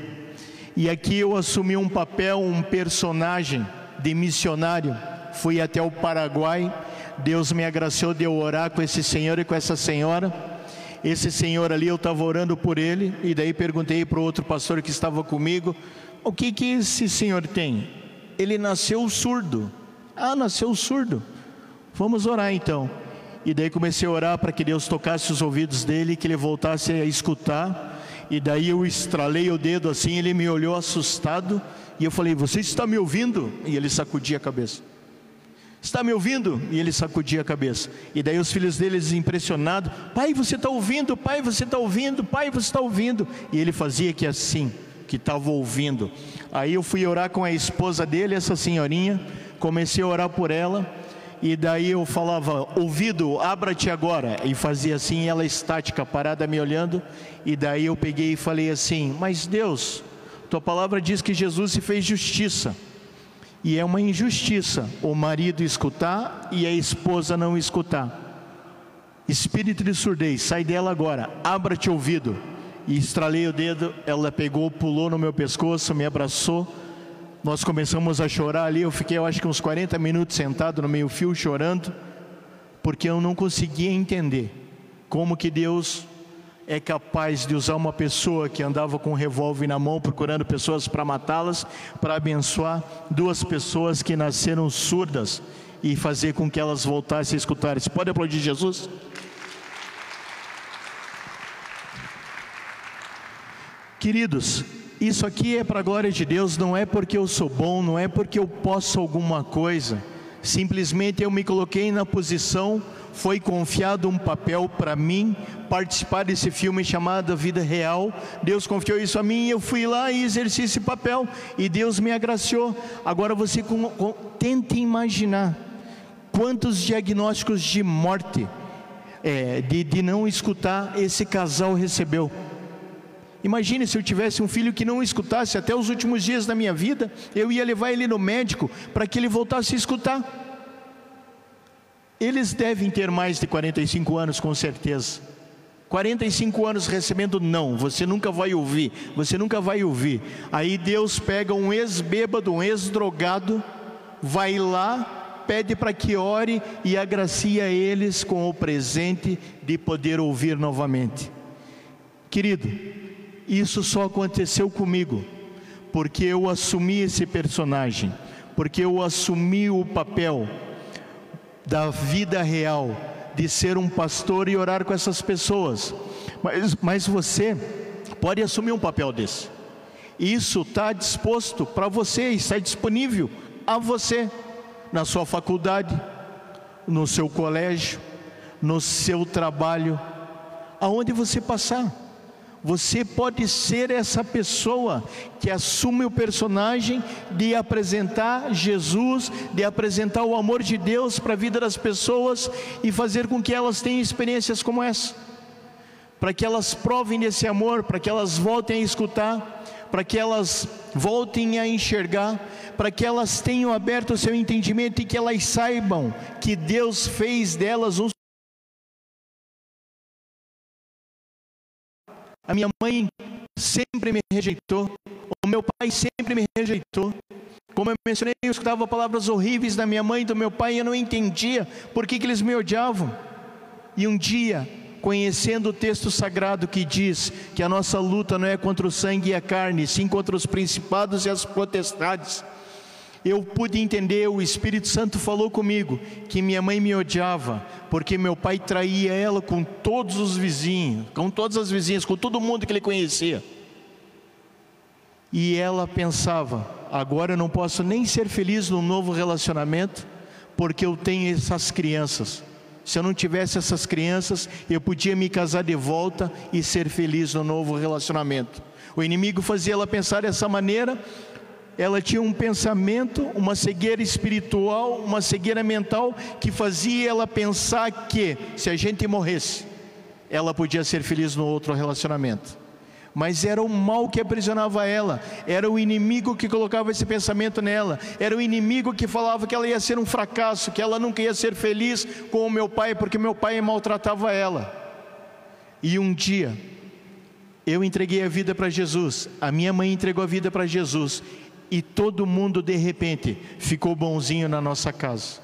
E aqui eu assumi um papel, um personagem de missionário. Fui até o Paraguai Deus me agraciou de eu orar com esse senhor e com essa senhora. Esse senhor ali, eu estava orando por ele, e daí perguntei para o outro pastor que estava comigo: o que que esse senhor tem? Ele nasceu surdo. Ah, nasceu surdo. Vamos orar então. E daí comecei a orar para que Deus tocasse os ouvidos dele, que ele voltasse a escutar. E daí eu estralei o dedo assim, ele me olhou assustado. E eu falei: Você está me ouvindo? E ele sacudia a cabeça. Está me ouvindo? E ele sacudia a cabeça. E daí os filhos deles impressionados: Pai, você está ouvindo? Pai, você está ouvindo? Pai, você está ouvindo? E ele fazia que assim, que estava ouvindo. Aí eu fui orar com a esposa dele, essa senhorinha. Comecei a orar por ela. E daí eu falava: Ouvido, abra-te agora. E fazia assim, ela estática, parada me olhando. E daí eu peguei e falei assim: Mas Deus, tua palavra diz que Jesus se fez justiça. E é uma injustiça o marido escutar e a esposa não escutar. Espírito de surdez, sai dela agora, abra-te ouvido. E estralei o dedo, ela pegou, pulou no meu pescoço, me abraçou. Nós começamos a chorar ali. Eu fiquei, eu acho que uns 40 minutos sentado no meio-fio chorando, porque eu não conseguia entender como que Deus é capaz de usar uma pessoa que andava com um revólver na mão procurando pessoas para matá-las, para abençoar duas pessoas que nasceram surdas e fazer com que elas voltassem a escutar. Você pode aplaudir Jesus? Queridos, isso aqui é para a glória de Deus, não é porque eu sou bom, não é porque eu posso alguma coisa, simplesmente eu me coloquei na posição foi confiado um papel para mim participar desse filme chamado Vida Real. Deus confiou isso a mim e eu fui lá e exerci esse papel e Deus me agraciou. Agora você com, com, tente imaginar quantos diagnósticos de morte, é, de, de não escutar, esse casal recebeu. Imagine se eu tivesse um filho que não escutasse até os últimos dias da minha vida, eu ia levar ele no médico para que ele voltasse a escutar. Eles devem ter mais de 45 anos, com certeza. 45 anos recebendo não, você nunca vai ouvir, você nunca vai ouvir. Aí Deus pega um ex-bêbado, um ex-drogado, vai lá, pede para que ore e agracia eles com o presente de poder ouvir novamente. Querido, isso só aconteceu comigo, porque eu assumi esse personagem, porque eu assumi o papel da vida real, de ser um pastor e orar com essas pessoas. Mas, mas você pode assumir um papel desse. Isso está disposto para você, está disponível a você, na sua faculdade, no seu colégio, no seu trabalho, aonde você passar. Você pode ser essa pessoa que assume o personagem de apresentar Jesus, de apresentar o amor de Deus para a vida das pessoas e fazer com que elas tenham experiências como essa. Para que elas provem desse amor, para que elas voltem a escutar, para que elas voltem a enxergar, para que elas tenham aberto o seu entendimento e que elas saibam que Deus fez delas um A minha mãe sempre me rejeitou. O meu pai sempre me rejeitou. Como eu mencionei, eu escutava palavras horríveis da minha mãe e do meu pai e eu não entendia por que, que eles me odiavam. E um dia, conhecendo o texto sagrado que diz que a nossa luta não é contra o sangue e a carne, sim contra os principados e as potestades, eu pude entender, o Espírito Santo falou comigo que minha mãe me odiava, porque meu pai traía ela com todos os vizinhos, com todas as vizinhas, com todo mundo que ele conhecia. E ela pensava: agora eu não posso nem ser feliz num novo relacionamento, porque eu tenho essas crianças. Se eu não tivesse essas crianças, eu podia me casar de volta e ser feliz no novo relacionamento. O inimigo fazia ela pensar dessa maneira, ela tinha um pensamento, uma cegueira espiritual, uma cegueira mental que fazia ela pensar que se a gente morresse, ela podia ser feliz no outro relacionamento. Mas era o mal que aprisionava ela, era o inimigo que colocava esse pensamento nela, era o inimigo que falava que ela ia ser um fracasso, que ela nunca ia ser feliz com o meu pai, porque meu pai maltratava ela. E um dia, eu entreguei a vida para Jesus, a minha mãe entregou a vida para Jesus, e todo mundo de repente ficou bonzinho na nossa casa.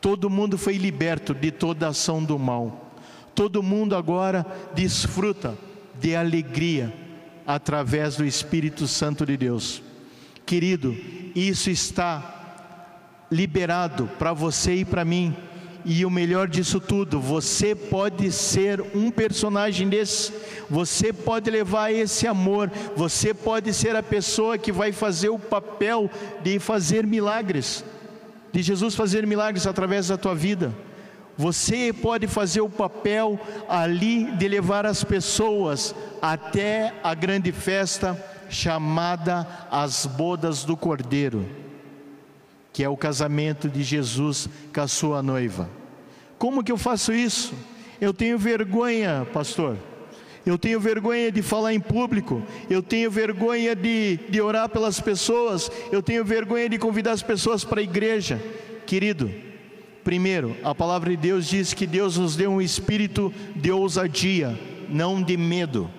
Todo mundo foi liberto de toda ação do mal. Todo mundo agora desfruta de alegria através do Espírito Santo de Deus. Querido, isso está liberado para você e para mim e o melhor disso tudo, você pode ser um personagem desse, você pode levar esse amor, você pode ser a pessoa que vai fazer o papel de fazer milagres, de Jesus fazer milagres através da tua vida. Você pode fazer o papel ali de levar as pessoas até a grande festa chamada as bodas do Cordeiro que é o casamento de Jesus com a sua noiva. Como que eu faço isso? Eu tenho vergonha, pastor. Eu tenho vergonha de falar em público, eu tenho vergonha de, de orar pelas pessoas, eu tenho vergonha de convidar as pessoas para a igreja. Querido, primeiro, a palavra de Deus diz que Deus nos deu um espírito de ousadia, não de medo.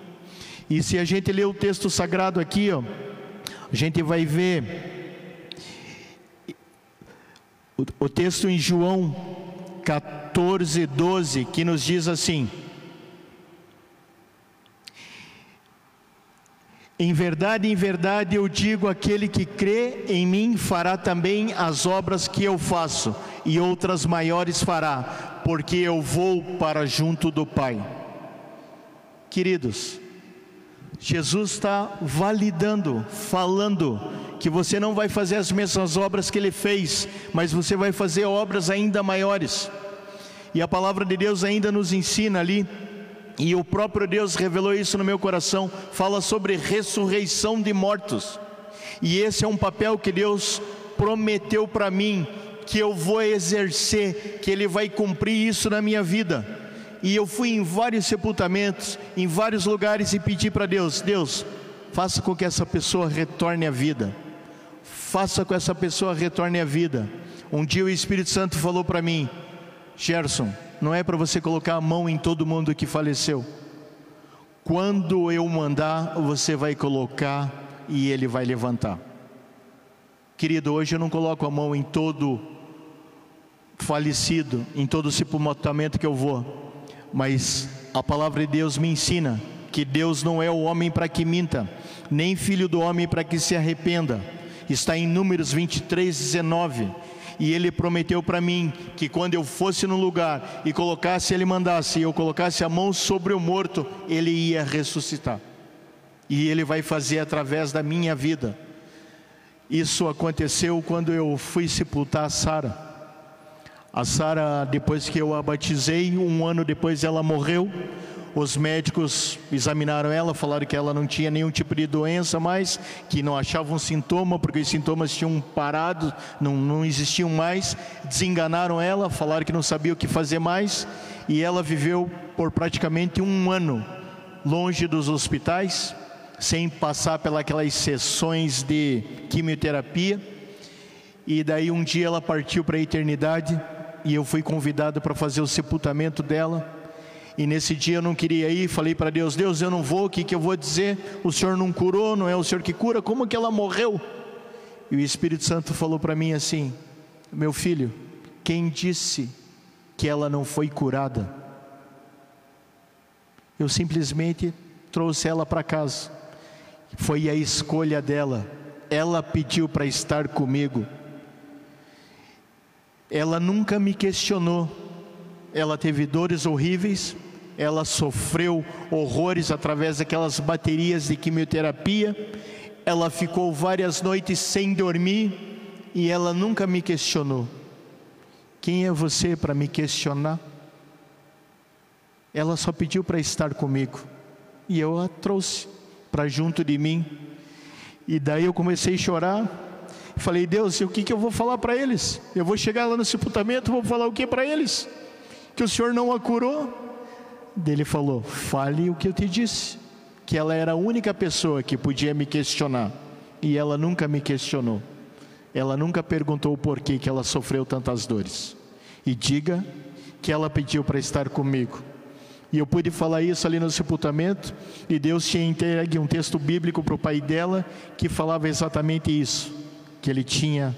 E se a gente ler o texto sagrado aqui, ó, a gente vai ver o, texto em João 14, 12, que nos diz assim: Em verdade, em verdade eu digo: aquele que crê em mim fará também as obras que eu faço, e outras maiores fará, porque eu vou para junto do Pai. Queridos, Jesus está validando, falando que você não vai fazer as mesmas obras que ele fez, mas você vai fazer obras ainda maiores. E a palavra de Deus ainda nos ensina ali, e o próprio Deus revelou isso no meu coração, fala sobre ressurreição de mortos. E esse é um papel que Deus prometeu para mim, que eu vou exercer, que Ele vai cumprir isso na minha vida. E eu fui em vários sepultamentos, em vários lugares e pedi para Deus: Deus, faça com que essa pessoa retorne à vida. Faça com que essa pessoa retorne à vida. Um dia o Espírito Santo falou para mim: Gerson, não é para você colocar a mão em todo mundo que faleceu. Quando eu mandar, você vai colocar e ele vai levantar. Querido, hoje eu não coloco a mão em todo falecido, em todo sepultamento que eu vou, mas a palavra de Deus me ensina que Deus não é o homem para que minta, nem filho do homem para que se arrependa. Está em Números 23, 19 e ele prometeu para mim que quando eu fosse no lugar e colocasse, ele mandasse, e eu colocasse a mão sobre o morto, ele ia ressuscitar. E ele vai fazer através da minha vida. Isso aconteceu quando eu fui sepultar a Sara. A Sara, depois que eu a batizei, um ano depois ela morreu. Os médicos examinaram ela, falaram que ela não tinha nenhum tipo de doença mais, que não achavam sintoma, porque os sintomas tinham parado, não, não existiam mais. Desenganaram ela, falaram que não sabia o que fazer mais, e ela viveu por praticamente um ano longe dos hospitais, sem passar pelas sessões de quimioterapia. E daí um dia ela partiu para a eternidade e eu fui convidado para fazer o sepultamento dela. E nesse dia eu não queria ir, falei para Deus: Deus, eu não vou, o que, que eu vou dizer? O Senhor não curou, não é o Senhor que cura, como que ela morreu? E o Espírito Santo falou para mim assim: Meu filho, quem disse que ela não foi curada? Eu simplesmente trouxe ela para casa, foi a escolha dela, ela pediu para estar comigo, ela nunca me questionou, ela teve dores horríveis, ela sofreu horrores através daquelas baterias de quimioterapia, ela ficou várias noites sem dormir e ela nunca me questionou. Quem é você para me questionar? Ela só pediu para estar comigo e eu a trouxe para junto de mim. E daí eu comecei a chorar. Falei, Deus, o que, que eu vou falar para eles? Eu vou chegar lá no sepultamento, vou falar o que para eles? Que o Senhor não a curou? Ele falou: Fale o que eu te disse. Que ela era a única pessoa que podia me questionar. E ela nunca me questionou. Ela nunca perguntou o porquê que ela sofreu tantas dores. E diga que ela pediu para estar comigo. E eu pude falar isso ali no sepultamento, e Deus tinha entregue um texto bíblico para o pai dela que falava exatamente isso, que ele tinha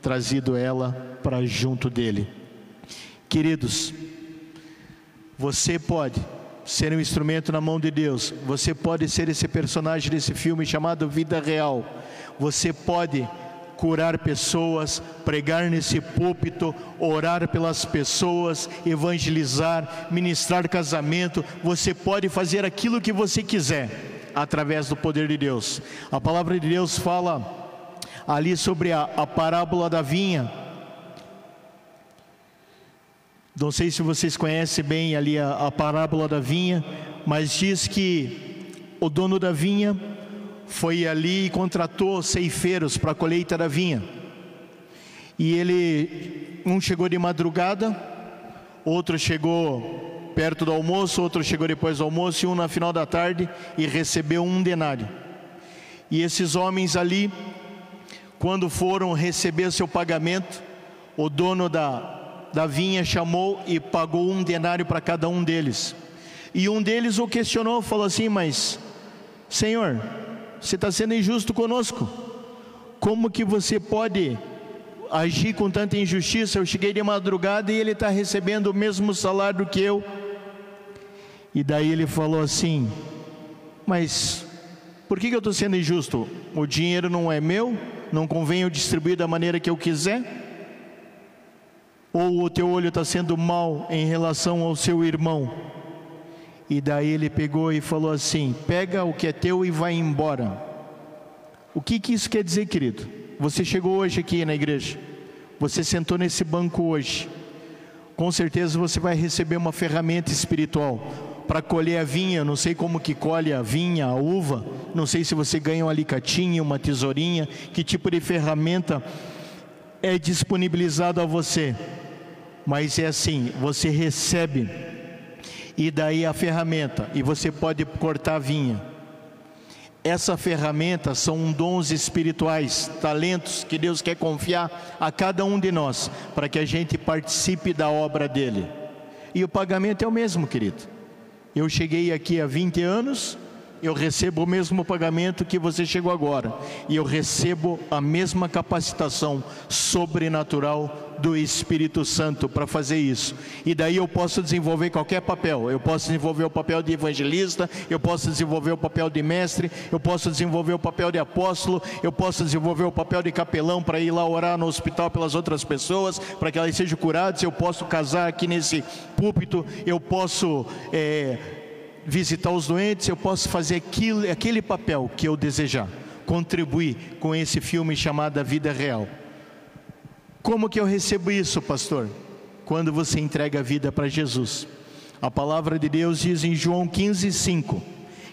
trazido ela para junto dele. Queridos, você pode ser um instrumento na mão de Deus. Você pode ser esse personagem desse filme chamado Vida Real. Você pode curar pessoas, pregar nesse púlpito, orar pelas pessoas, evangelizar, ministrar casamento. Você pode fazer aquilo que você quiser através do poder de Deus. A palavra de Deus fala ali sobre a, a parábola da vinha não sei se vocês conhecem bem ali a, a parábola da vinha, mas diz que o dono da vinha foi ali e contratou ceifeiros para a colheita da vinha. E ele, um chegou de madrugada, outro chegou perto do almoço, outro chegou depois do almoço e um na final da tarde e recebeu um denário. E esses homens ali, quando foram receber seu pagamento, o dono da, da vinha chamou e pagou um denário para cada um deles. E um deles o questionou, falou assim: Mas, Senhor, você está sendo injusto conosco. Como que você pode agir com tanta injustiça? Eu cheguei de madrugada e ele está recebendo o mesmo salário que eu. E daí ele falou assim: Mas por que, que eu estou sendo injusto? O dinheiro não é meu, não convém eu distribuir da maneira que eu quiser? Ou o teu olho está sendo mal em relação ao seu irmão. E daí ele pegou e falou assim: pega o que é teu e vai embora. O que, que isso quer dizer, querido? Você chegou hoje aqui na igreja, você sentou nesse banco hoje. com certeza você vai receber uma ferramenta espiritual para colher a vinha, não sei como que colhe a vinha, a uva, não sei se você ganha um alicatinho, uma tesourinha, que tipo de ferramenta é disponibilizado a você. Mas é assim, você recebe e daí a ferramenta e você pode cortar a vinha. Essa ferramenta são dons espirituais, talentos que Deus quer confiar a cada um de nós, para que a gente participe da obra dele. E o pagamento é o mesmo, querido. Eu cheguei aqui há 20 anos, eu recebo o mesmo pagamento que você chegou agora, e eu recebo a mesma capacitação sobrenatural do Espírito Santo para fazer isso. E daí eu posso desenvolver qualquer papel. Eu posso desenvolver o papel de evangelista, eu posso desenvolver o papel de mestre, eu posso desenvolver o papel de apóstolo, eu posso desenvolver o papel de capelão para ir lá orar no hospital pelas outras pessoas, para que elas sejam curadas. Eu posso casar aqui nesse púlpito, eu posso. É, visitar os doentes, eu posso fazer aquilo, aquele papel que eu desejar, contribuir com esse filme chamado Vida Real. Como que eu recebo isso, pastor? Quando você entrega a vida para Jesus. A palavra de Deus diz em João 15, 5,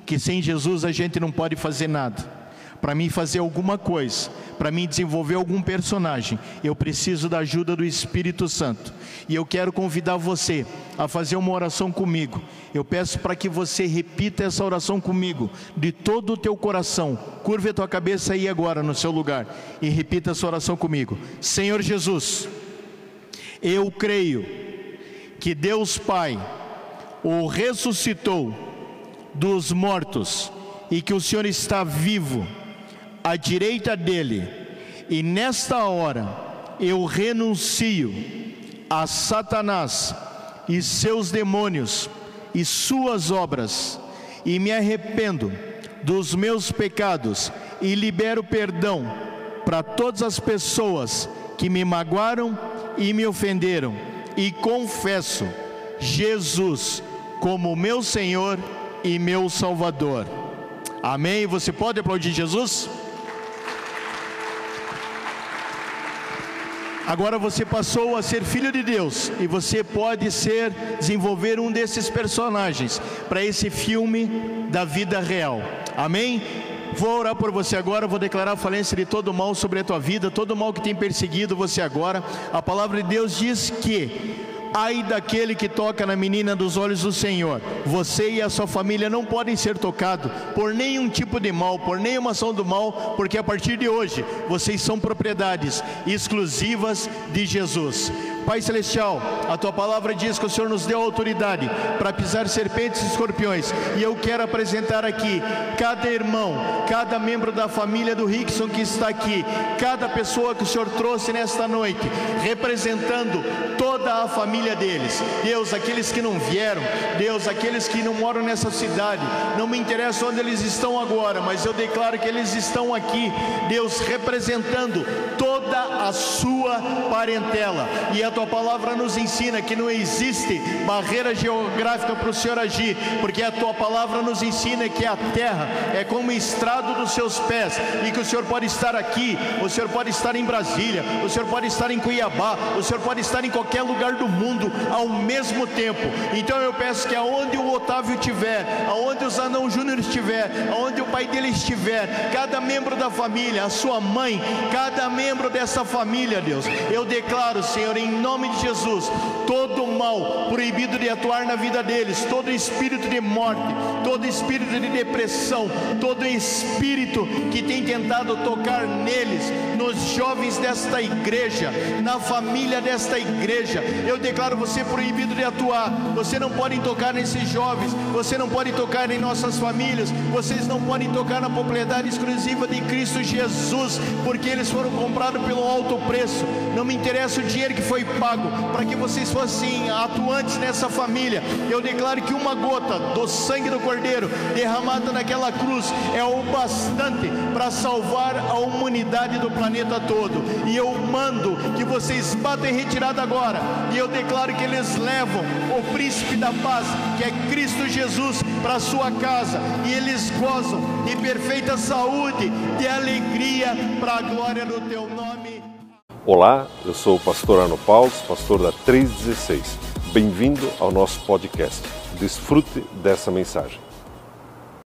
que sem Jesus a gente não pode fazer nada para mim fazer alguma coisa, para mim desenvolver algum personagem, eu preciso da ajuda do Espírito Santo. E eu quero convidar você a fazer uma oração comigo. Eu peço para que você repita essa oração comigo, de todo o teu coração. Curve a tua cabeça aí agora no seu lugar e repita essa oração comigo. Senhor Jesus, eu creio que Deus Pai o ressuscitou dos mortos e que o Senhor está vivo à direita dele, e nesta hora eu renuncio a Satanás e seus demônios e suas obras, e me arrependo dos meus pecados e libero perdão para todas as pessoas que me magoaram e me ofenderam, e confesso Jesus como meu Senhor e meu Salvador. Amém? Você pode aplaudir Jesus? Agora você passou a ser filho de Deus e você pode ser desenvolver um desses personagens para esse filme da vida real. Amém? Vou orar por você agora, vou declarar a falência de todo mal sobre a tua vida, todo mal que tem perseguido você agora. A palavra de Deus diz que Ai daquele que toca na menina dos olhos do Senhor. Você e a sua família não podem ser tocados por nenhum tipo de mal, por nenhuma ação do mal, porque a partir de hoje vocês são propriedades exclusivas de Jesus. Pai Celestial, a tua palavra diz que o Senhor nos deu autoridade para pisar serpentes e escorpiões, e eu quero apresentar aqui cada irmão, cada membro da família do Rickson que está aqui, cada pessoa que o Senhor trouxe nesta noite, representando toda a família deles. Deus, aqueles que não vieram, Deus, aqueles que não moram nessa cidade, não me interessa onde eles estão agora, mas eu declaro que eles estão aqui, Deus, representando toda a sua parentela, e a tua palavra nos ensina que não existe barreira geográfica para o Senhor agir, porque a tua palavra nos ensina que a terra é como estrado dos seus pés e que o Senhor pode estar aqui, o Senhor pode estar em Brasília, o Senhor pode estar em Cuiabá, o Senhor pode estar em qualquer lugar do mundo ao mesmo tempo. Então eu peço que aonde o Otávio estiver, aonde o Zanão Júnior estiver, aonde o pai dele estiver, cada membro da família, a sua mãe, cada membro dessa família, Deus, eu declaro, Senhor, em nome nome de Jesus, todo mal proibido de atuar na vida deles, todo espírito de morte, todo espírito de depressão, todo espírito que tem tentado tocar neles, nos jovens desta igreja, na família desta igreja, eu declaro você proibido de atuar. Você não pode tocar nesses jovens, você não pode tocar em nossas famílias, vocês não podem tocar na propriedade exclusiva de Cristo Jesus, porque eles foram comprados pelo alto preço. Não me interessa o dinheiro que foi pago para que vocês fossem atuantes nessa família. Eu declaro que uma gota do sangue do Cordeiro derramada naquela cruz é o bastante para salvar a humanidade do planeta todo. E eu mando que vocês batem retirada agora. E eu declaro que eles levam o príncipe da paz, que é Cristo Jesus, para sua casa. E eles gozam de perfeita saúde, de alegria, para a glória do teu nome. Olá, eu sou o pastor Arno Paulo, pastor da 316. Bem-vindo ao nosso podcast. Desfrute dessa mensagem.